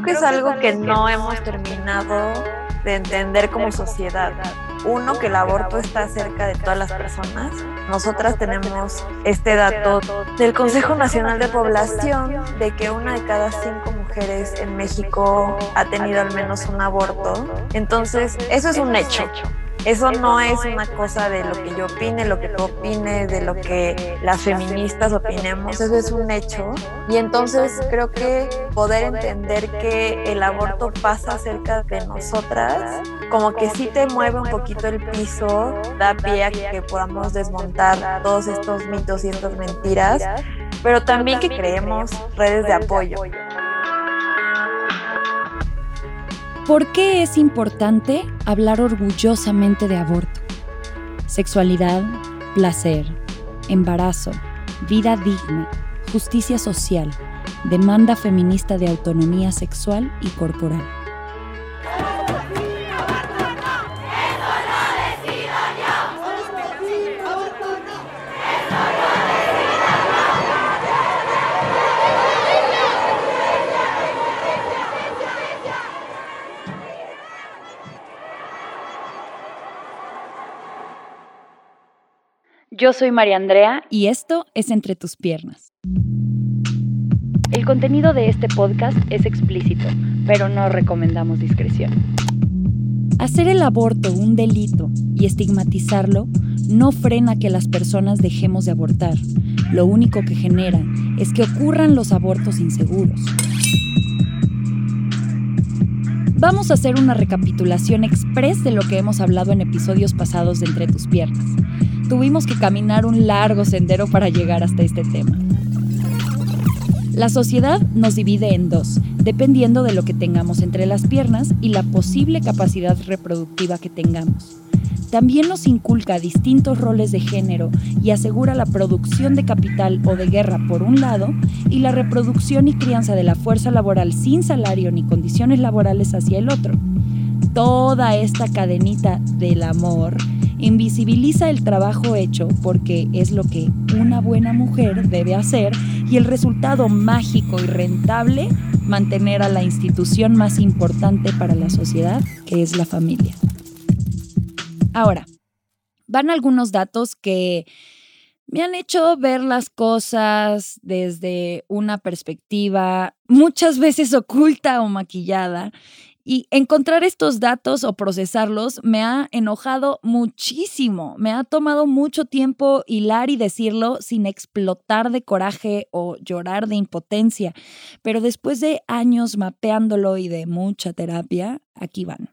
creo que es algo que no hemos terminado de entender como sociedad. Uno, que el aborto está cerca de todas las personas. Nosotras tenemos este dato del Consejo Nacional de Población de que una de cada cinco mujeres en México ha tenido al menos un aborto. Entonces, eso es un hecho. Eso no es una cosa de lo que yo opine, lo que tú opines, de lo que las feministas opinemos, eso es un hecho. Y entonces creo que poder entender que el aborto pasa cerca de nosotras, como que sí te mueve un poquito el piso, da pie a que podamos desmontar todos estos mitos y estas mentiras, pero también que creemos redes de apoyo. ¿Por qué es importante hablar orgullosamente de aborto? Sexualidad, placer, embarazo, vida digna, justicia social, demanda feminista de autonomía sexual y corporal. Yo soy María Andrea y esto es Entre tus piernas. El contenido de este podcast es explícito, pero no recomendamos discreción. Hacer el aborto un delito y estigmatizarlo no frena que las personas dejemos de abortar. Lo único que genera es que ocurran los abortos inseguros. Vamos a hacer una recapitulación express de lo que hemos hablado en episodios pasados de Entre tus piernas tuvimos que caminar un largo sendero para llegar hasta este tema. La sociedad nos divide en dos, dependiendo de lo que tengamos entre las piernas y la posible capacidad reproductiva que tengamos. También nos inculca distintos roles de género y asegura la producción de capital o de guerra por un lado y la reproducción y crianza de la fuerza laboral sin salario ni condiciones laborales hacia el otro. Toda esta cadenita del amor invisibiliza el trabajo hecho porque es lo que una buena mujer debe hacer y el resultado mágico y rentable, mantener a la institución más importante para la sociedad, que es la familia. Ahora, van algunos datos que me han hecho ver las cosas desde una perspectiva muchas veces oculta o maquillada y encontrar estos datos o procesarlos me ha enojado muchísimo. Me ha tomado mucho tiempo hilar y decirlo sin explotar de coraje o llorar de impotencia. Pero después de años mapeándolo y de mucha terapia, aquí van.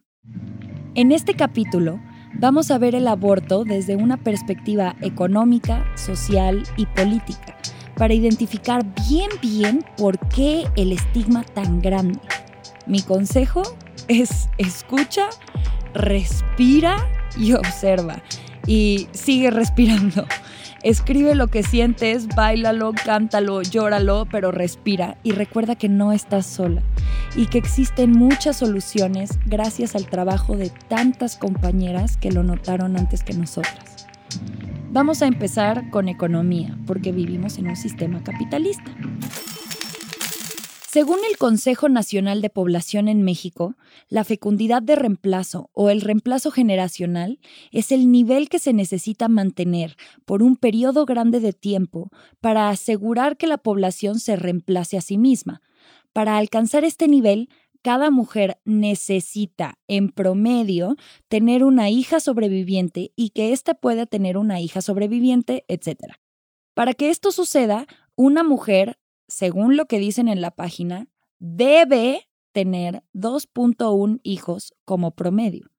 En este capítulo vamos a ver el aborto desde una perspectiva económica, social y política, para identificar bien bien por qué el estigma tan grande. Mi consejo es escucha, respira y observa. Y sigue respirando. Escribe lo que sientes, bailalo, cántalo, llóralo, pero respira y recuerda que no estás sola y que existen muchas soluciones gracias al trabajo de tantas compañeras que lo notaron antes que nosotras. Vamos a empezar con economía, porque vivimos en un sistema capitalista. Según el Consejo Nacional de Población en México, la fecundidad de reemplazo o el reemplazo generacional es el nivel que se necesita mantener por un periodo grande de tiempo para asegurar que la población se reemplace a sí misma. Para alcanzar este nivel, cada mujer necesita, en promedio, tener una hija sobreviviente y que ésta pueda tener una hija sobreviviente, etc. Para que esto suceda, una mujer según lo que dicen en la página, debe tener 2.1 hijos como promedio.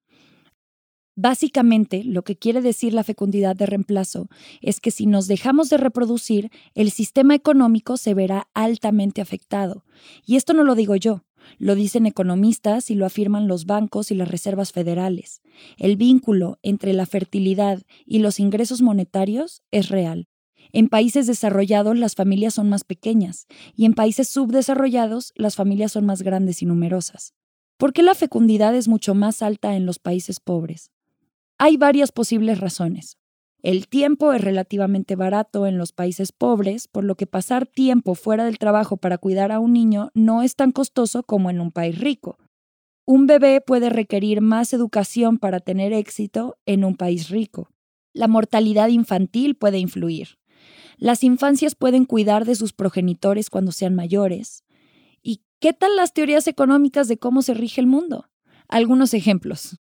Básicamente, lo que quiere decir la fecundidad de reemplazo es que si nos dejamos de reproducir, el sistema económico se verá altamente afectado. Y esto no lo digo yo, lo dicen economistas y lo afirman los bancos y las reservas federales. El vínculo entre la fertilidad y los ingresos monetarios es real. En países desarrollados las familias son más pequeñas y en países subdesarrollados las familias son más grandes y numerosas. ¿Por qué la fecundidad es mucho más alta en los países pobres? Hay varias posibles razones. El tiempo es relativamente barato en los países pobres, por lo que pasar tiempo fuera del trabajo para cuidar a un niño no es tan costoso como en un país rico. Un bebé puede requerir más educación para tener éxito en un país rico. La mortalidad infantil puede influir. Las infancias pueden cuidar de sus progenitores cuando sean mayores. ¿Y qué tal las teorías económicas de cómo se rige el mundo? Algunos ejemplos.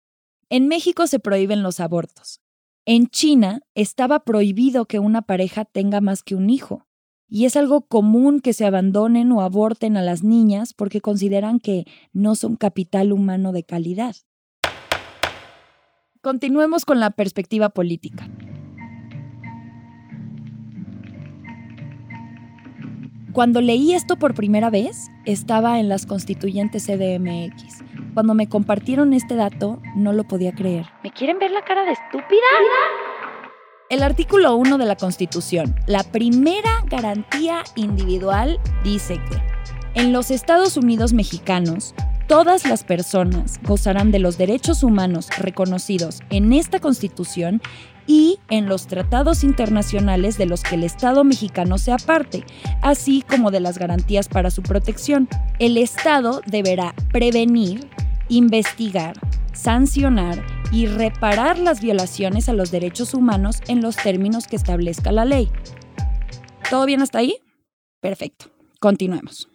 En México se prohíben los abortos. En China estaba prohibido que una pareja tenga más que un hijo, y es algo común que se abandonen o aborten a las niñas porque consideran que no son capital humano de calidad. Continuemos con la perspectiva política. Cuando leí esto por primera vez, estaba en las constituyentes CDMX. Cuando me compartieron este dato, no lo podía creer. ¿Me quieren ver la cara de estúpida? El artículo 1 de la Constitución, la primera garantía individual, dice que en los Estados Unidos mexicanos, todas las personas gozarán de los derechos humanos reconocidos en esta Constitución y en los tratados internacionales de los que el Estado mexicano sea parte, así como de las garantías para su protección. El Estado deberá prevenir, investigar, sancionar y reparar las violaciones a los derechos humanos en los términos que establezca la ley. ¿Todo bien hasta ahí? Perfecto. Continuemos.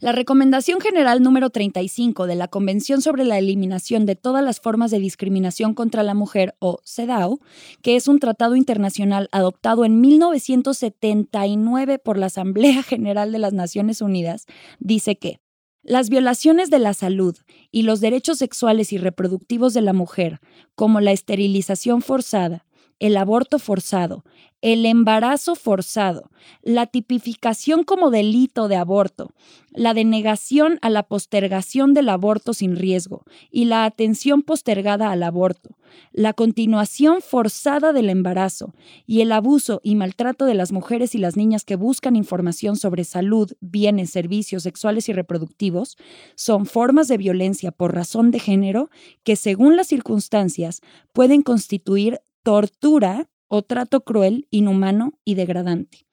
La Recomendación General número 35 de la Convención sobre la Eliminación de todas las formas de discriminación contra la mujer, o CEDAW, que es un tratado internacional adoptado en 1979 por la Asamblea General de las Naciones Unidas, dice que las violaciones de la salud y los derechos sexuales y reproductivos de la mujer, como la esterilización forzada, el aborto forzado, el embarazo forzado, la tipificación como delito de aborto, la denegación a la postergación del aborto sin riesgo y la atención postergada al aborto, la continuación forzada del embarazo y el abuso y maltrato de las mujeres y las niñas que buscan información sobre salud, bienes, servicios sexuales y reproductivos son formas de violencia por razón de género que según las circunstancias pueden constituir tortura o trato cruel, inhumano y degradante.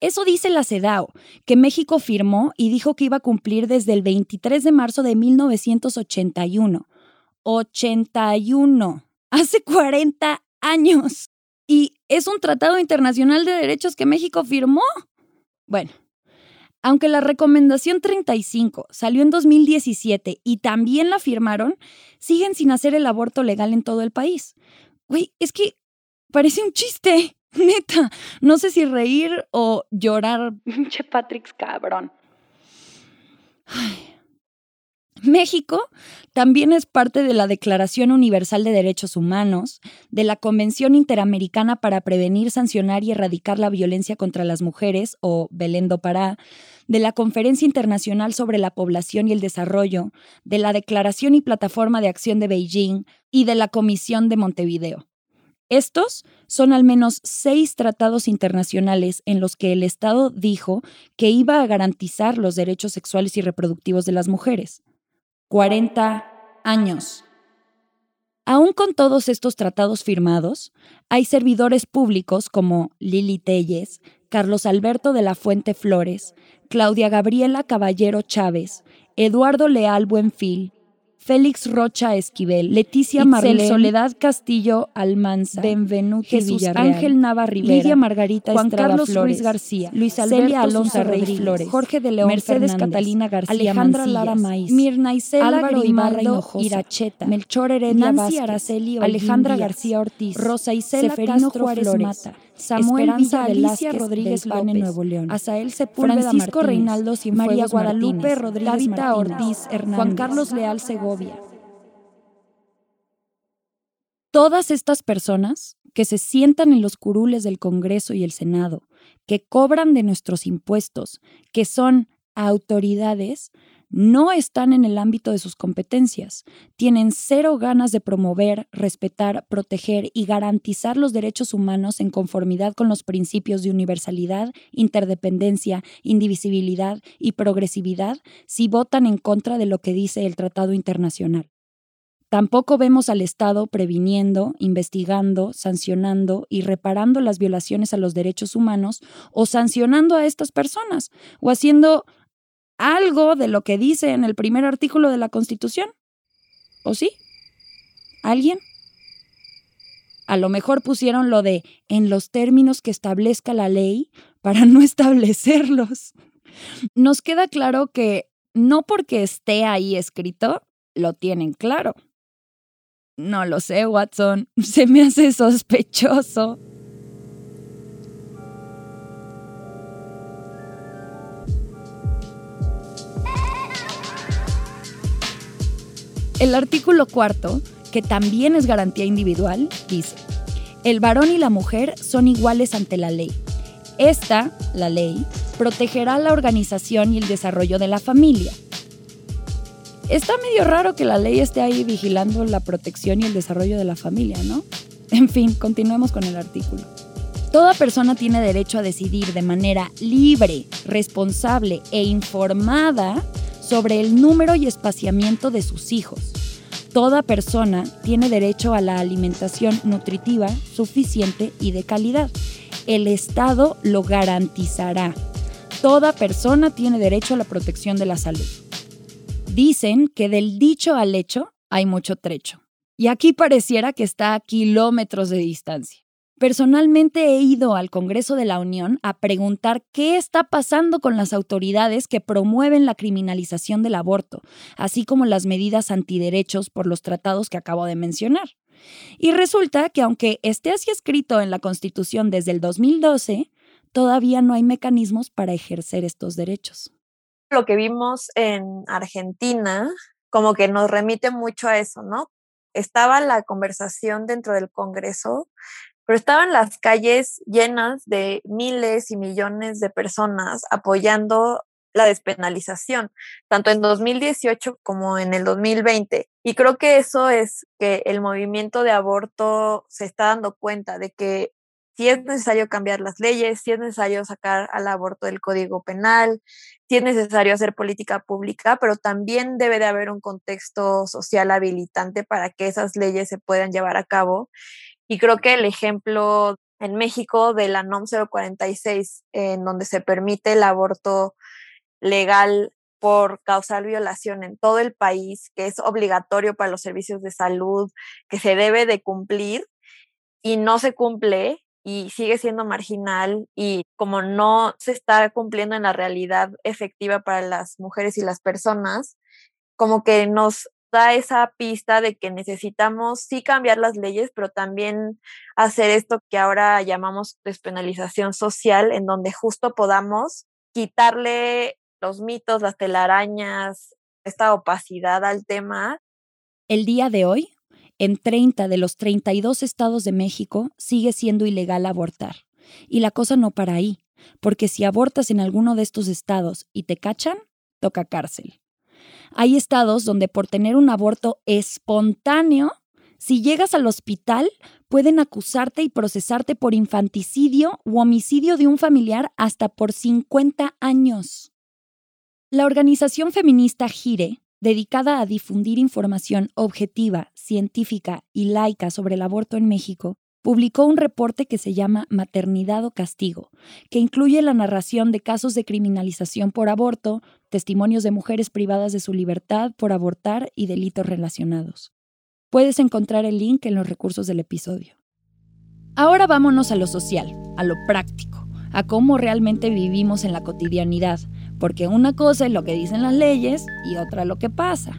Eso dice la CEDAW, que México firmó y dijo que iba a cumplir desde el 23 de marzo de 1981. 81. Hace 40 años. Y es un tratado internacional de derechos que México firmó. Bueno, aunque la recomendación 35 salió en 2017 y también la firmaron, siguen sin hacer el aborto legal en todo el país. Güey, es que parece un chiste, neta. No sé si reír o llorar. Che Patrick, cabrón. México también es parte de la Declaración Universal de Derechos Humanos, de la Convención Interamericana para Prevenir, Sancionar y Erradicar la Violencia contra las Mujeres, o Belén do Pará, de la Conferencia Internacional sobre la Población y el Desarrollo, de la Declaración y Plataforma de Acción de Beijing y de la Comisión de Montevideo. Estos son al menos seis tratados internacionales en los que el Estado dijo que iba a garantizar los derechos sexuales y reproductivos de las mujeres. 40 años. Aún con todos estos tratados firmados, hay servidores públicos como Lili Telles, Carlos Alberto de la Fuente Flores, Claudia Gabriela Caballero Chávez, Eduardo Leal Buenfil, Félix Rocha Esquivel, Leticia Marlene, Soledad Castillo Almanza, Benvenuti Jesús Ángel Nava Rivera, Lidia Margarita Juan Carlos Flores, García, Luis Celia Alonso Rey Flores, Jorge de León Mercedes Catalina García Alejandra Lara Maíz, Mirna Isela Álvaro Grimaldo Iracheta, Melchor Heredia Nancy Araceli Alejandra García Ortiz, Rosa Isela Seferino Castro Juárez Flores, Mata, Samuel Esperanza Alicia Rodríguez López, Nuevo León, Asael Sepúlveda Francisco Martínez, Reinaldo Cienfuegos María Guadalupe Martínez, Rodríguez Ortiz Hernández, Juan Carlos Leal Segovia. Todas estas personas que se sientan en los curules del Congreso y el Senado, que cobran de nuestros impuestos, que son autoridades, no están en el ámbito de sus competencias. Tienen cero ganas de promover, respetar, proteger y garantizar los derechos humanos en conformidad con los principios de universalidad, interdependencia, indivisibilidad y progresividad si votan en contra de lo que dice el Tratado Internacional. Tampoco vemos al Estado previniendo, investigando, sancionando y reparando las violaciones a los derechos humanos o sancionando a estas personas o haciendo algo de lo que dice en el primer artículo de la Constitución. ¿O sí? ¿Alguien? A lo mejor pusieron lo de en los términos que establezca la ley para no establecerlos. Nos queda claro que no porque esté ahí escrito, lo tienen claro. No lo sé, Watson. Se me hace sospechoso. El artículo cuarto, que también es garantía individual, dice, el varón y la mujer son iguales ante la ley. Esta, la ley, protegerá la organización y el desarrollo de la familia Está medio raro que la ley esté ahí vigilando la protección y el desarrollo de la familia, ¿no? En fin, continuemos con el artículo. Toda persona tiene derecho a decidir de manera libre, responsable e informada sobre el número y espaciamiento de sus hijos. Toda persona tiene derecho a la alimentación nutritiva, suficiente y de calidad. El Estado lo garantizará. Toda persona tiene derecho a la protección de la salud. Dicen que del dicho al hecho hay mucho trecho. Y aquí pareciera que está a kilómetros de distancia. Personalmente he ido al Congreso de la Unión a preguntar qué está pasando con las autoridades que promueven la criminalización del aborto, así como las medidas antiderechos por los tratados que acabo de mencionar. Y resulta que aunque esté así escrito en la Constitución desde el 2012, todavía no hay mecanismos para ejercer estos derechos lo que vimos en Argentina como que nos remite mucho a eso, ¿no? Estaba la conversación dentro del Congreso, pero estaban las calles llenas de miles y millones de personas apoyando la despenalización, tanto en 2018 como en el 2020. Y creo que eso es que el movimiento de aborto se está dando cuenta de que si es necesario cambiar las leyes, si es necesario sacar al aborto del Código Penal, si es necesario hacer política pública, pero también debe de haber un contexto social habilitante para que esas leyes se puedan llevar a cabo. Y creo que el ejemplo en México de la NOM 046, en donde se permite el aborto legal por causar violación en todo el país, que es obligatorio para los servicios de salud, que se debe de cumplir y no se cumple, y sigue siendo marginal y como no se está cumpliendo en la realidad efectiva para las mujeres y las personas, como que nos da esa pista de que necesitamos sí cambiar las leyes, pero también hacer esto que ahora llamamos despenalización social, en donde justo podamos quitarle los mitos, las telarañas, esta opacidad al tema. El día de hoy en 30 de los 32 estados de México sigue siendo ilegal abortar. Y la cosa no para ahí, porque si abortas en alguno de estos estados y te cachan, toca cárcel. Hay estados donde por tener un aborto espontáneo, si llegas al hospital, pueden acusarte y procesarte por infanticidio u homicidio de un familiar hasta por 50 años. La organización feminista Gire dedicada a difundir información objetiva, científica y laica sobre el aborto en México, publicó un reporte que se llama Maternidad o Castigo, que incluye la narración de casos de criminalización por aborto, testimonios de mujeres privadas de su libertad por abortar y delitos relacionados. Puedes encontrar el link en los recursos del episodio. Ahora vámonos a lo social, a lo práctico, a cómo realmente vivimos en la cotidianidad, porque una cosa es lo que dicen las leyes y otra lo que pasa.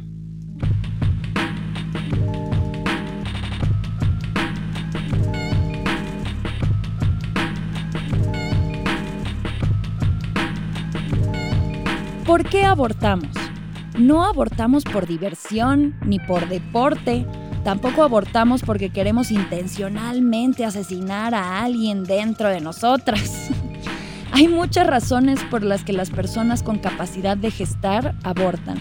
¿Por qué abortamos? No abortamos por diversión ni por deporte. Tampoco abortamos porque queremos intencionalmente asesinar a alguien dentro de nosotras. Hay muchas razones por las que las personas con capacidad de gestar abortan.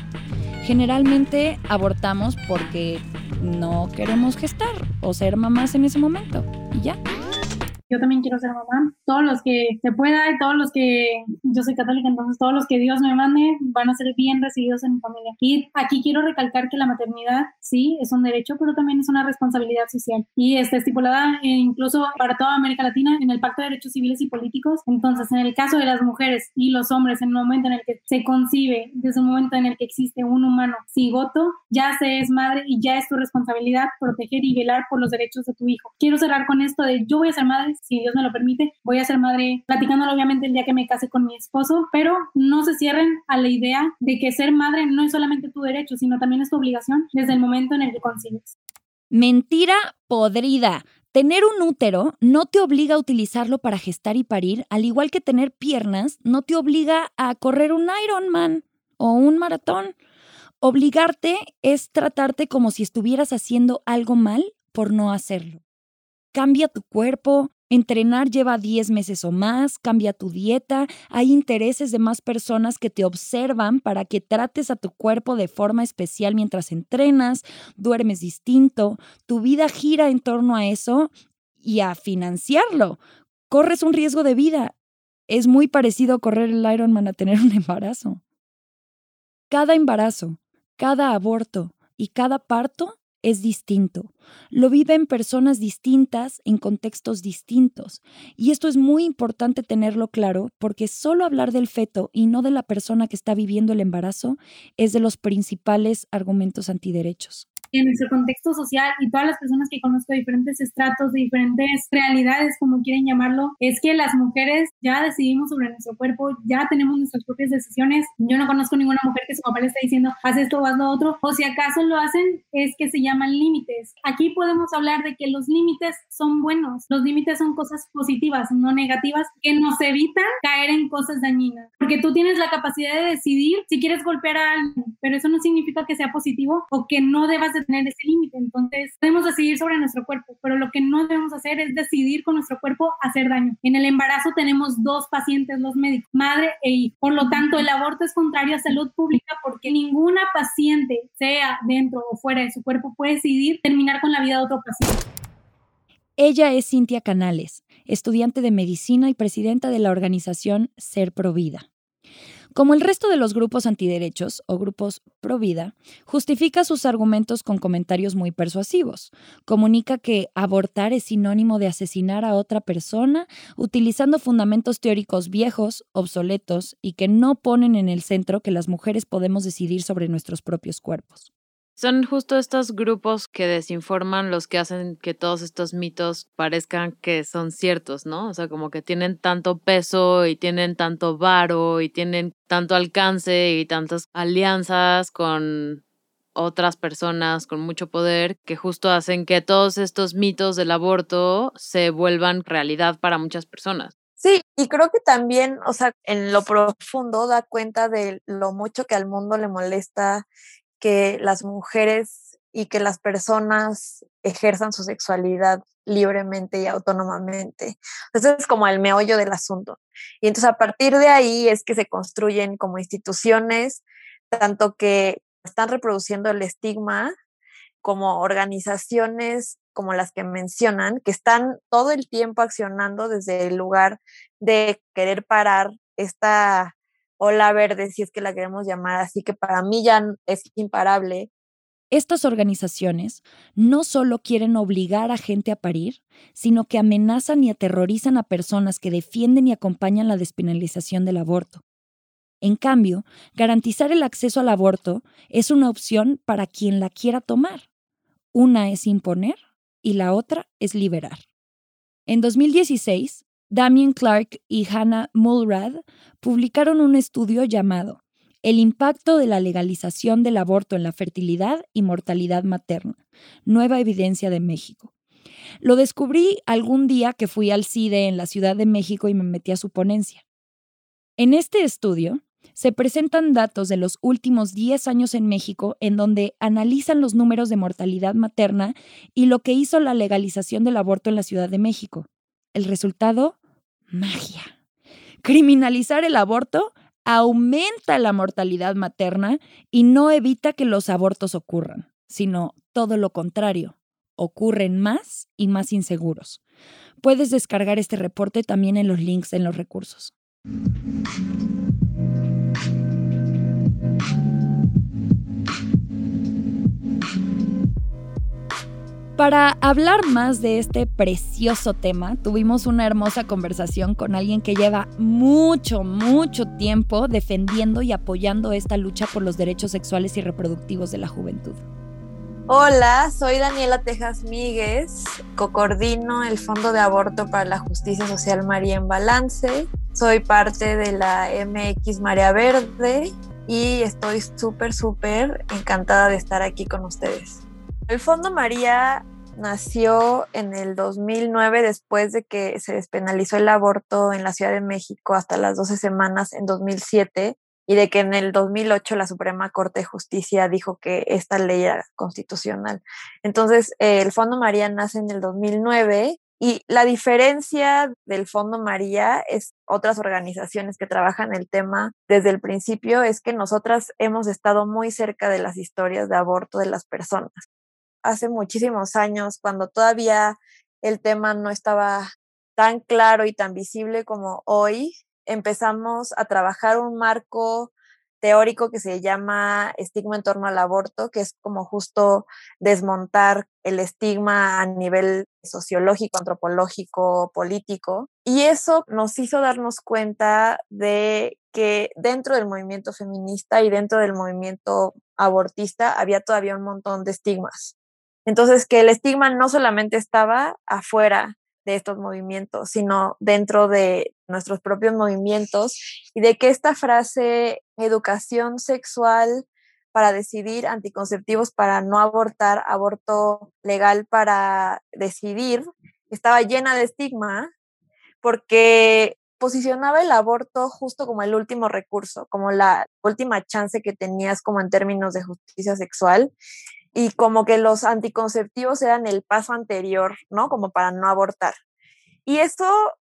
Generalmente abortamos porque no queremos gestar o ser mamás en ese momento. Y ya. Yo también quiero ser mamá. Todos los que se pueda y todos los que, yo soy católica, entonces todos los que Dios me mande van a ser bien recibidos en mi familia. Y aquí quiero recalcar que la maternidad sí es un derecho, pero también es una responsabilidad social y está estipulada eh, incluso para toda América Latina en el Pacto de Derechos Civiles y Políticos. Entonces, en el caso de las mujeres y los hombres, en el momento en el que se concibe, desde el momento en el que existe un humano cigoto, ya se es madre y ya es tu responsabilidad proteger y velar por los derechos de tu hijo. Quiero cerrar con esto de yo voy a ser madre, si Dios me lo permite, voy a ser madre platicándolo obviamente el día que me case con mi esposo, pero no se cierren a la idea de que ser madre no es solamente tu derecho, sino también es tu obligación desde el momento en el que concibes. Mentira podrida. Tener un útero no te obliga a utilizarlo para gestar y parir, al igual que tener piernas no te obliga a correr un Ironman o un maratón. Obligarte es tratarte como si estuvieras haciendo algo mal por no hacerlo. Cambia tu cuerpo, Entrenar lleva 10 meses o más, cambia tu dieta, hay intereses de más personas que te observan para que trates a tu cuerpo de forma especial mientras entrenas, duermes distinto, tu vida gira en torno a eso y a financiarlo. Corres un riesgo de vida. Es muy parecido correr el Ironman a tener un embarazo. Cada embarazo, cada aborto y cada parto es distinto. Lo viven personas distintas en contextos distintos. Y esto es muy importante tenerlo claro porque solo hablar del feto y no de la persona que está viviendo el embarazo es de los principales argumentos antiderechos en nuestro contexto social y todas las personas que conozco de diferentes estratos, de diferentes realidades, como quieren llamarlo, es que las mujeres ya decidimos sobre nuestro cuerpo, ya tenemos nuestras propias decisiones. Yo no conozco ninguna mujer que su papá le esté diciendo, haz esto o haz lo otro, o si acaso lo hacen, es que se llaman límites. Aquí podemos hablar de que los límites son buenos, los límites son cosas positivas, no negativas, que nos evitan caer en cosas dañinas, porque tú tienes la capacidad de decidir si quieres golpear a alguien, pero eso no significa que sea positivo o que no debas de tener ese límite. Entonces, podemos decidir sobre nuestro cuerpo, pero lo que no debemos hacer es decidir con nuestro cuerpo hacer daño. En el embarazo tenemos dos pacientes, los médicos, madre e hijo. Por lo tanto, el aborto es contrario a salud pública porque ninguna paciente, sea dentro o fuera de su cuerpo, puede decidir terminar con la vida de otro paciente. Ella es Cintia Canales, estudiante de medicina y presidenta de la organización Ser Provida. Como el resto de los grupos antiderechos o grupos pro vida, justifica sus argumentos con comentarios muy persuasivos. Comunica que abortar es sinónimo de asesinar a otra persona, utilizando fundamentos teóricos viejos, obsoletos y que no ponen en el centro que las mujeres podemos decidir sobre nuestros propios cuerpos. Son justo estos grupos que desinforman los que hacen que todos estos mitos parezcan que son ciertos, ¿no? O sea, como que tienen tanto peso y tienen tanto varo y tienen tanto alcance y tantas alianzas con otras personas con mucho poder que justo hacen que todos estos mitos del aborto se vuelvan realidad para muchas personas. Sí, y creo que también, o sea, en lo profundo da cuenta de lo mucho que al mundo le molesta que las mujeres y que las personas ejerzan su sexualidad libremente y autónomamente. Entonces es como el meollo del asunto. Y entonces a partir de ahí es que se construyen como instituciones, tanto que están reproduciendo el estigma como organizaciones como las que mencionan, que están todo el tiempo accionando desde el lugar de querer parar esta ola verde, si es que la queremos llamar así, que para mí ya es imparable. Estas organizaciones no solo quieren obligar a gente a parir, sino que amenazan y aterrorizan a personas que defienden y acompañan la despenalización del aborto. En cambio, garantizar el acceso al aborto es una opción para quien la quiera tomar. Una es imponer y la otra es liberar. En 2016, Damien Clark y Hannah Mulrad publicaron un estudio llamado El impacto de la legalización del aborto en la fertilidad y mortalidad materna, nueva evidencia de México. Lo descubrí algún día que fui al CIDE en la Ciudad de México y me metí a su ponencia. En este estudio se presentan datos de los últimos 10 años en México en donde analizan los números de mortalidad materna y lo que hizo la legalización del aborto en la Ciudad de México. El resultado, magia. Criminalizar el aborto aumenta la mortalidad materna y no evita que los abortos ocurran, sino todo lo contrario, ocurren más y más inseguros. Puedes descargar este reporte también en los links en los recursos. Para hablar más de este precioso tema, tuvimos una hermosa conversación con alguien que lleva mucho, mucho tiempo defendiendo y apoyando esta lucha por los derechos sexuales y reproductivos de la juventud. Hola, soy Daniela Tejas Míguez, cocordino el Fondo de Aborto para la Justicia Social María en Balance. Soy parte de la MX María Verde y estoy súper, súper encantada de estar aquí con ustedes. El Fondo María nació en el 2009 después de que se despenalizó el aborto en la Ciudad de México hasta las 12 semanas en 2007 y de que en el 2008 la Suprema Corte de Justicia dijo que esta ley era constitucional. Entonces, eh, el Fondo María nace en el 2009 y la diferencia del Fondo María es otras organizaciones que trabajan el tema desde el principio es que nosotras hemos estado muy cerca de las historias de aborto de las personas hace muchísimos años, cuando todavía el tema no estaba tan claro y tan visible como hoy, empezamos a trabajar un marco teórico que se llama estigma en torno al aborto, que es como justo desmontar el estigma a nivel sociológico, antropológico, político. Y eso nos hizo darnos cuenta de que dentro del movimiento feminista y dentro del movimiento abortista había todavía un montón de estigmas. Entonces, que el estigma no solamente estaba afuera de estos movimientos, sino dentro de nuestros propios movimientos y de que esta frase educación sexual para decidir, anticonceptivos para no abortar, aborto legal para decidir, estaba llena de estigma porque posicionaba el aborto justo como el último recurso, como la última chance que tenías como en términos de justicia sexual y como que los anticonceptivos eran el paso anterior, ¿no? Como para no abortar. Y eso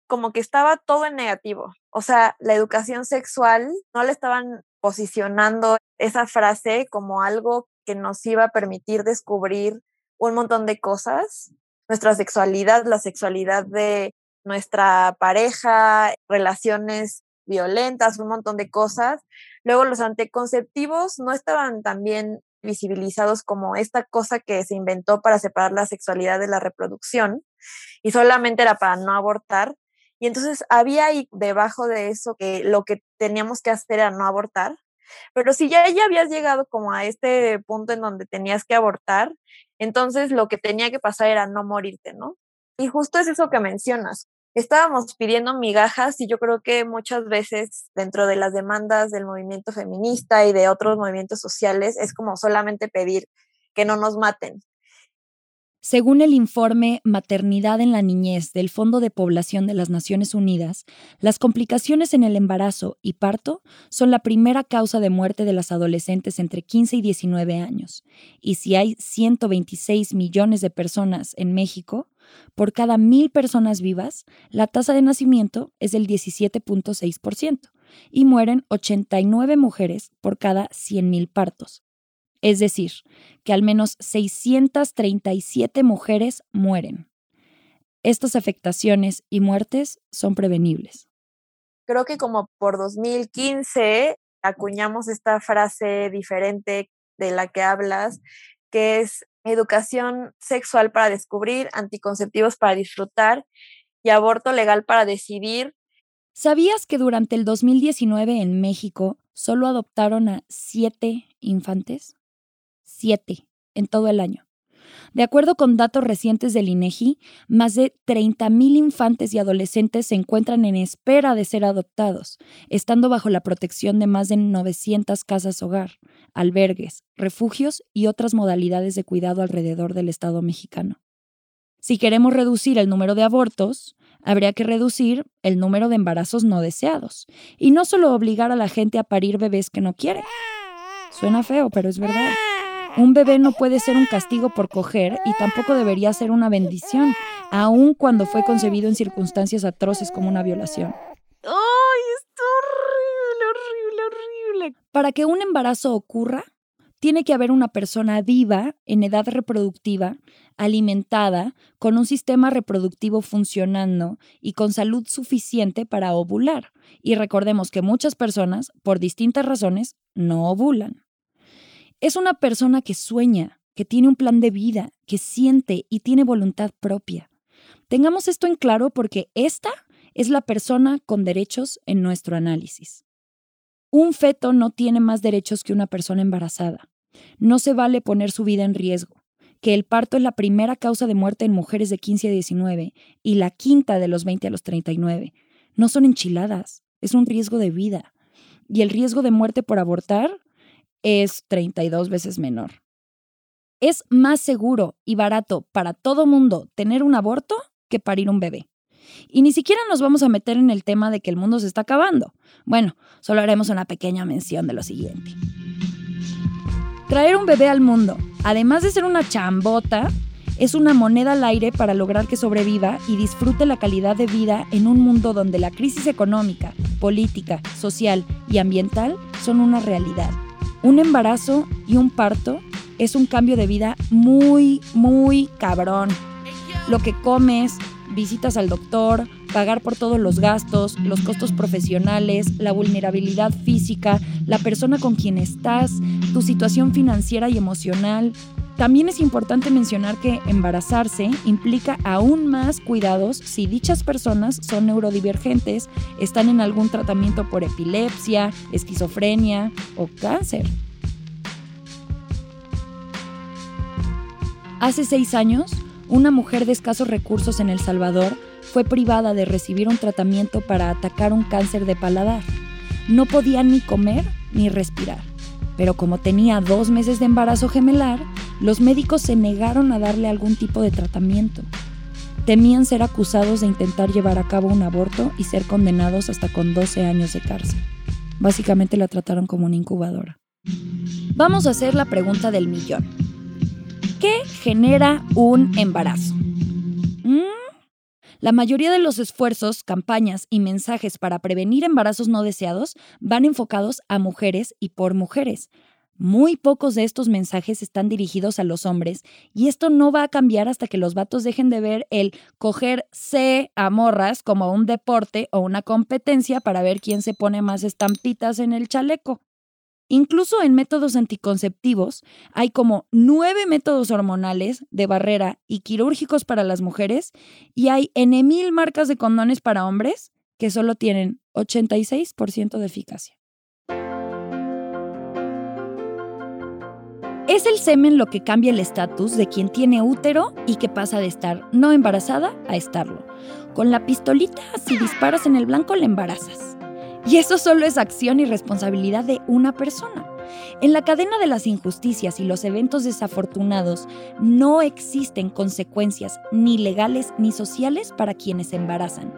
como que estaba todo en negativo. O sea, la educación sexual no le estaban posicionando esa frase como algo que nos iba a permitir descubrir un montón de cosas, nuestra sexualidad, la sexualidad de nuestra pareja, relaciones violentas, un montón de cosas. Luego los anticonceptivos no estaban también visibilizados como esta cosa que se inventó para separar la sexualidad de la reproducción y solamente era para no abortar. Y entonces había ahí debajo de eso que lo que teníamos que hacer era no abortar. Pero si ya, ya habías llegado como a este punto en donde tenías que abortar, entonces lo que tenía que pasar era no morirte, ¿no? Y justo es eso que mencionas estábamos pidiendo migajas y yo creo que muchas veces dentro de las demandas del movimiento feminista y de otros movimientos sociales es como solamente pedir que no nos maten. Según el informe Maternidad en la Niñez del Fondo de Población de las Naciones Unidas, las complicaciones en el embarazo y parto son la primera causa de muerte de las adolescentes entre 15 y 19 años. Y si hay 126 millones de personas en México, por cada mil personas vivas, la tasa de nacimiento es del 17.6% y mueren 89 mujeres por cada 100.000 partos. Es decir, que al menos 637 mujeres mueren. Estas afectaciones y muertes son prevenibles. Creo que como por 2015 acuñamos esta frase diferente de la que hablas, que es educación sexual para descubrir, anticonceptivos para disfrutar y aborto legal para decidir. ¿Sabías que durante el 2019 en México solo adoptaron a siete infantes? Siete en todo el año. De acuerdo con datos recientes del INEGI, más de 30.000 infantes y adolescentes se encuentran en espera de ser adoptados, estando bajo la protección de más de 900 casas hogar, albergues, refugios y otras modalidades de cuidado alrededor del Estado mexicano. Si queremos reducir el número de abortos, habría que reducir el número de embarazos no deseados y no solo obligar a la gente a parir bebés que no quiere. Suena feo, pero es verdad. Un bebé no puede ser un castigo por coger y tampoco debería ser una bendición, aun cuando fue concebido en circunstancias atroces como una violación. ¡Ay, es horrible, horrible, horrible! Para que un embarazo ocurra, tiene que haber una persona viva en edad reproductiva, alimentada, con un sistema reproductivo funcionando y con salud suficiente para ovular. Y recordemos que muchas personas, por distintas razones, no ovulan. Es una persona que sueña, que tiene un plan de vida, que siente y tiene voluntad propia. Tengamos esto en claro porque esta es la persona con derechos en nuestro análisis. Un feto no tiene más derechos que una persona embarazada. No se vale poner su vida en riesgo, que el parto es la primera causa de muerte en mujeres de 15 a 19 y la quinta de los 20 a los 39. No son enchiladas, es un riesgo de vida. Y el riesgo de muerte por abortar es 32 veces menor. Es más seguro y barato para todo mundo tener un aborto que parir un bebé. Y ni siquiera nos vamos a meter en el tema de que el mundo se está acabando. Bueno, solo haremos una pequeña mención de lo siguiente. Traer un bebé al mundo, además de ser una chambota, es una moneda al aire para lograr que sobreviva y disfrute la calidad de vida en un mundo donde la crisis económica, política, social y ambiental son una realidad. Un embarazo y un parto es un cambio de vida muy, muy cabrón. Lo que comes, visitas al doctor, pagar por todos los gastos, los costos profesionales, la vulnerabilidad física, la persona con quien estás, tu situación financiera y emocional. También es importante mencionar que embarazarse implica aún más cuidados si dichas personas son neurodivergentes, están en algún tratamiento por epilepsia, esquizofrenia o cáncer. Hace seis años, una mujer de escasos recursos en El Salvador fue privada de recibir un tratamiento para atacar un cáncer de paladar. No podía ni comer ni respirar. Pero como tenía dos meses de embarazo gemelar, los médicos se negaron a darle algún tipo de tratamiento. Temían ser acusados de intentar llevar a cabo un aborto y ser condenados hasta con 12 años de cárcel. Básicamente la trataron como una incubadora. Vamos a hacer la pregunta del millón. ¿Qué genera un embarazo? ¿Mm? La mayoría de los esfuerzos, campañas y mensajes para prevenir embarazos no deseados van enfocados a mujeres y por mujeres. Muy pocos de estos mensajes están dirigidos a los hombres y esto no va a cambiar hasta que los vatos dejen de ver el cogerse a morras como un deporte o una competencia para ver quién se pone más estampitas en el chaleco. Incluso en métodos anticonceptivos hay como nueve métodos hormonales de barrera y quirúrgicos para las mujeres y hay N mil marcas de condones para hombres que solo tienen 86% de eficacia. Es el semen lo que cambia el estatus de quien tiene útero y que pasa de estar no embarazada a estarlo. Con la pistolita, si disparas en el blanco, le embarazas. Y eso solo es acción y responsabilidad de una persona. En la cadena de las injusticias y los eventos desafortunados no existen consecuencias ni legales ni sociales para quienes se embarazan,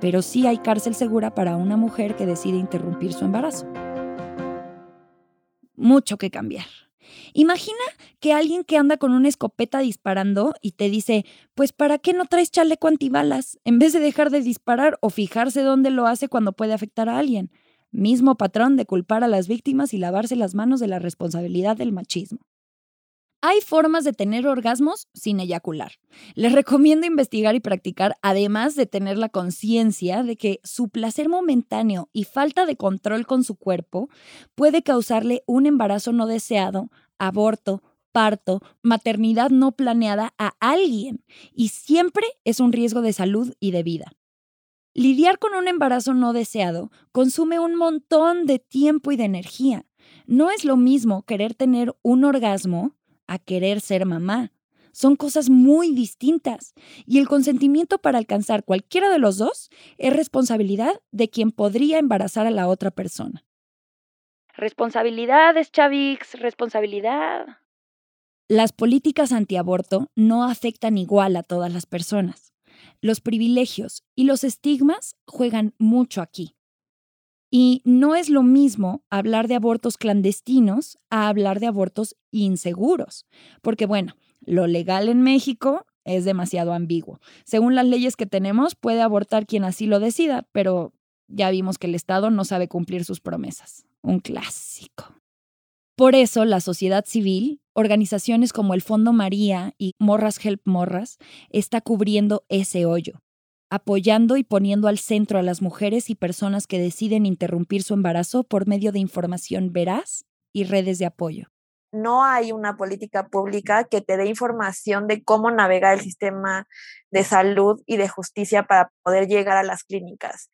pero sí hay cárcel segura para una mujer que decide interrumpir su embarazo. Mucho que cambiar. Imagina que alguien que anda con una escopeta disparando y te dice, pues ¿para qué no traes chaleco antibalas? En vez de dejar de disparar o fijarse dónde lo hace cuando puede afectar a alguien. Mismo patrón de culpar a las víctimas y lavarse las manos de la responsabilidad del machismo. Hay formas de tener orgasmos sin eyacular. Les recomiendo investigar y practicar, además de tener la conciencia de que su placer momentáneo y falta de control con su cuerpo puede causarle un embarazo no deseado, aborto, parto, maternidad no planeada a alguien y siempre es un riesgo de salud y de vida. Lidiar con un embarazo no deseado consume un montón de tiempo y de energía. No es lo mismo querer tener un orgasmo a querer ser mamá. Son cosas muy distintas y el consentimiento para alcanzar cualquiera de los dos es responsabilidad de quien podría embarazar a la otra persona. Responsabilidades, Chavix, responsabilidad. Las políticas antiaborto no afectan igual a todas las personas. Los privilegios y los estigmas juegan mucho aquí. Y no es lo mismo hablar de abortos clandestinos a hablar de abortos inseguros, porque bueno, lo legal en México es demasiado ambiguo. Según las leyes que tenemos, puede abortar quien así lo decida, pero ya vimos que el Estado no sabe cumplir sus promesas. Un clásico. Por eso la sociedad civil, organizaciones como el Fondo María y Morras Help Morras, está cubriendo ese hoyo, apoyando y poniendo al centro a las mujeres y personas que deciden interrumpir su embarazo por medio de información veraz y redes de apoyo no hay una política pública que te dé información de cómo navegar el sistema de salud y de justicia para poder llegar a las clínicas.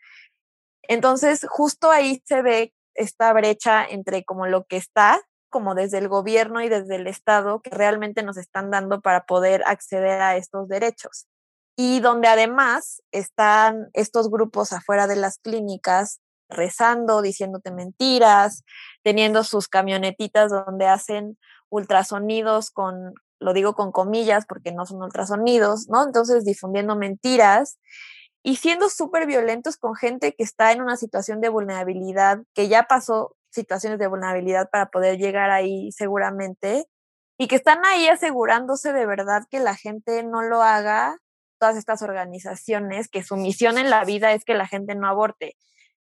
Entonces, justo ahí se ve esta brecha entre como lo que está, como desde el gobierno y desde el Estado, que realmente nos están dando para poder acceder a estos derechos. Y donde además están estos grupos afuera de las clínicas rezando, diciéndote mentiras, teniendo sus camionetitas donde hacen ultrasonidos con, lo digo con comillas porque no son ultrasonidos, ¿no? Entonces difundiendo mentiras y siendo súper violentos con gente que está en una situación de vulnerabilidad, que ya pasó situaciones de vulnerabilidad para poder llegar ahí seguramente, y que están ahí asegurándose de verdad que la gente no lo haga, todas estas organizaciones, que su misión en la vida es que la gente no aborte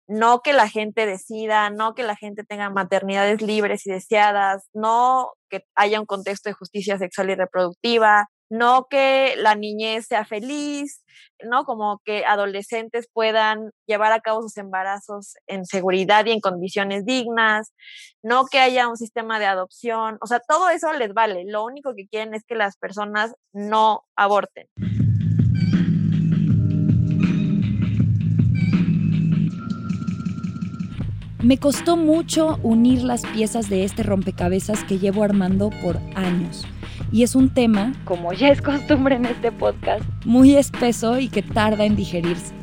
no que la gente decida, no que la gente tenga maternidades libres y deseadas, no que haya un contexto de justicia sexual y reproductiva, no que la niñez sea feliz, no como que adolescentes puedan llevar a cabo sus embarazos en seguridad y en condiciones dignas, no que haya un sistema de adopción, o sea, todo eso les vale, lo único que quieren es que las personas no aborten. Me costó mucho unir las piezas de este rompecabezas que llevo armando por años. Y es un tema, como ya es costumbre en este podcast, muy espeso y que tarda en digerirse.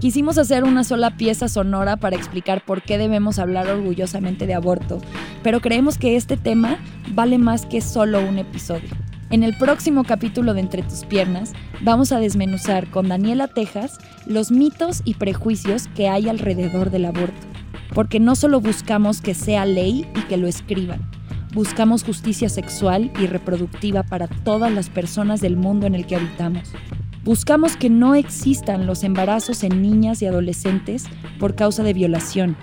Quisimos hacer una sola pieza sonora para explicar por qué debemos hablar orgullosamente de aborto, pero creemos que este tema vale más que solo un episodio. En el próximo capítulo de Entre tus piernas vamos a desmenuzar con Daniela Tejas los mitos y prejuicios que hay alrededor del aborto porque no solo buscamos que sea ley y que lo escriban, buscamos justicia sexual y reproductiva para todas las personas del mundo en el que habitamos. Buscamos que no existan los embarazos en niñas y adolescentes por causa de violación.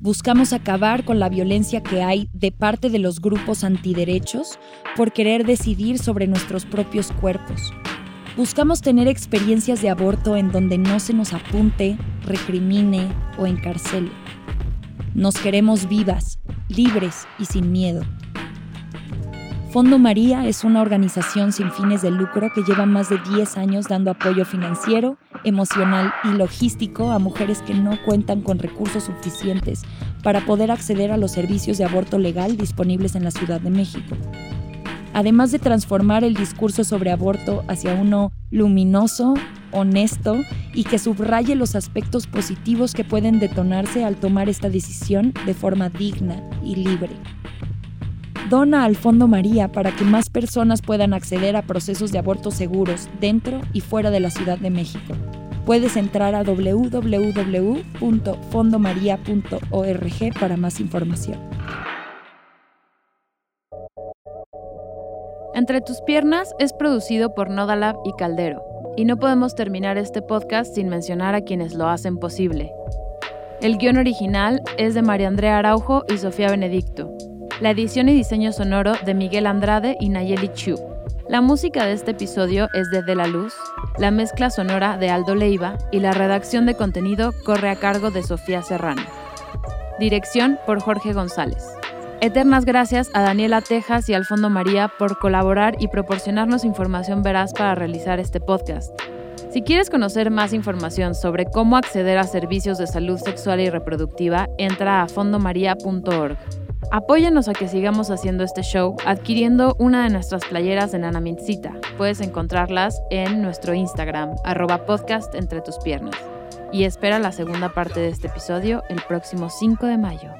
Buscamos acabar con la violencia que hay de parte de los grupos antiderechos por querer decidir sobre nuestros propios cuerpos. Buscamos tener experiencias de aborto en donde no se nos apunte, recrimine o encarcele. Nos queremos vivas, libres y sin miedo. Fondo María es una organización sin fines de lucro que lleva más de 10 años dando apoyo financiero, emocional y logístico a mujeres que no cuentan con recursos suficientes para poder acceder a los servicios de aborto legal disponibles en la Ciudad de México. Además de transformar el discurso sobre aborto hacia uno luminoso, honesto y que subraye los aspectos positivos que pueden detonarse al tomar esta decisión de forma digna y libre. Dona al Fondo María para que más personas puedan acceder a procesos de aborto seguros dentro y fuera de la Ciudad de México. Puedes entrar a www.fondomaria.org para más información. Entre tus piernas es producido por Nodalab y Caldero y no podemos terminar este podcast sin mencionar a quienes lo hacen posible. El guion original es de María Andrea Araujo y Sofía Benedicto. La edición y diseño sonoro de Miguel Andrade y Nayeli Chu. La música de este episodio es de De la Luz, la mezcla sonora de Aldo Leiva y la redacción de contenido corre a cargo de Sofía Serrano. Dirección por Jorge González. Eternas gracias a Daniela Tejas y al Fondo María por colaborar y proporcionarnos información veraz para realizar este podcast. Si quieres conocer más información sobre cómo acceder a servicios de salud sexual y reproductiva, entra a fondomaria.org. Apóyanos a que sigamos haciendo este show adquiriendo una de nuestras playeras en Anamincita. Puedes encontrarlas en nuestro Instagram, arroba podcast entre tus piernas. Y espera la segunda parte de este episodio el próximo 5 de mayo.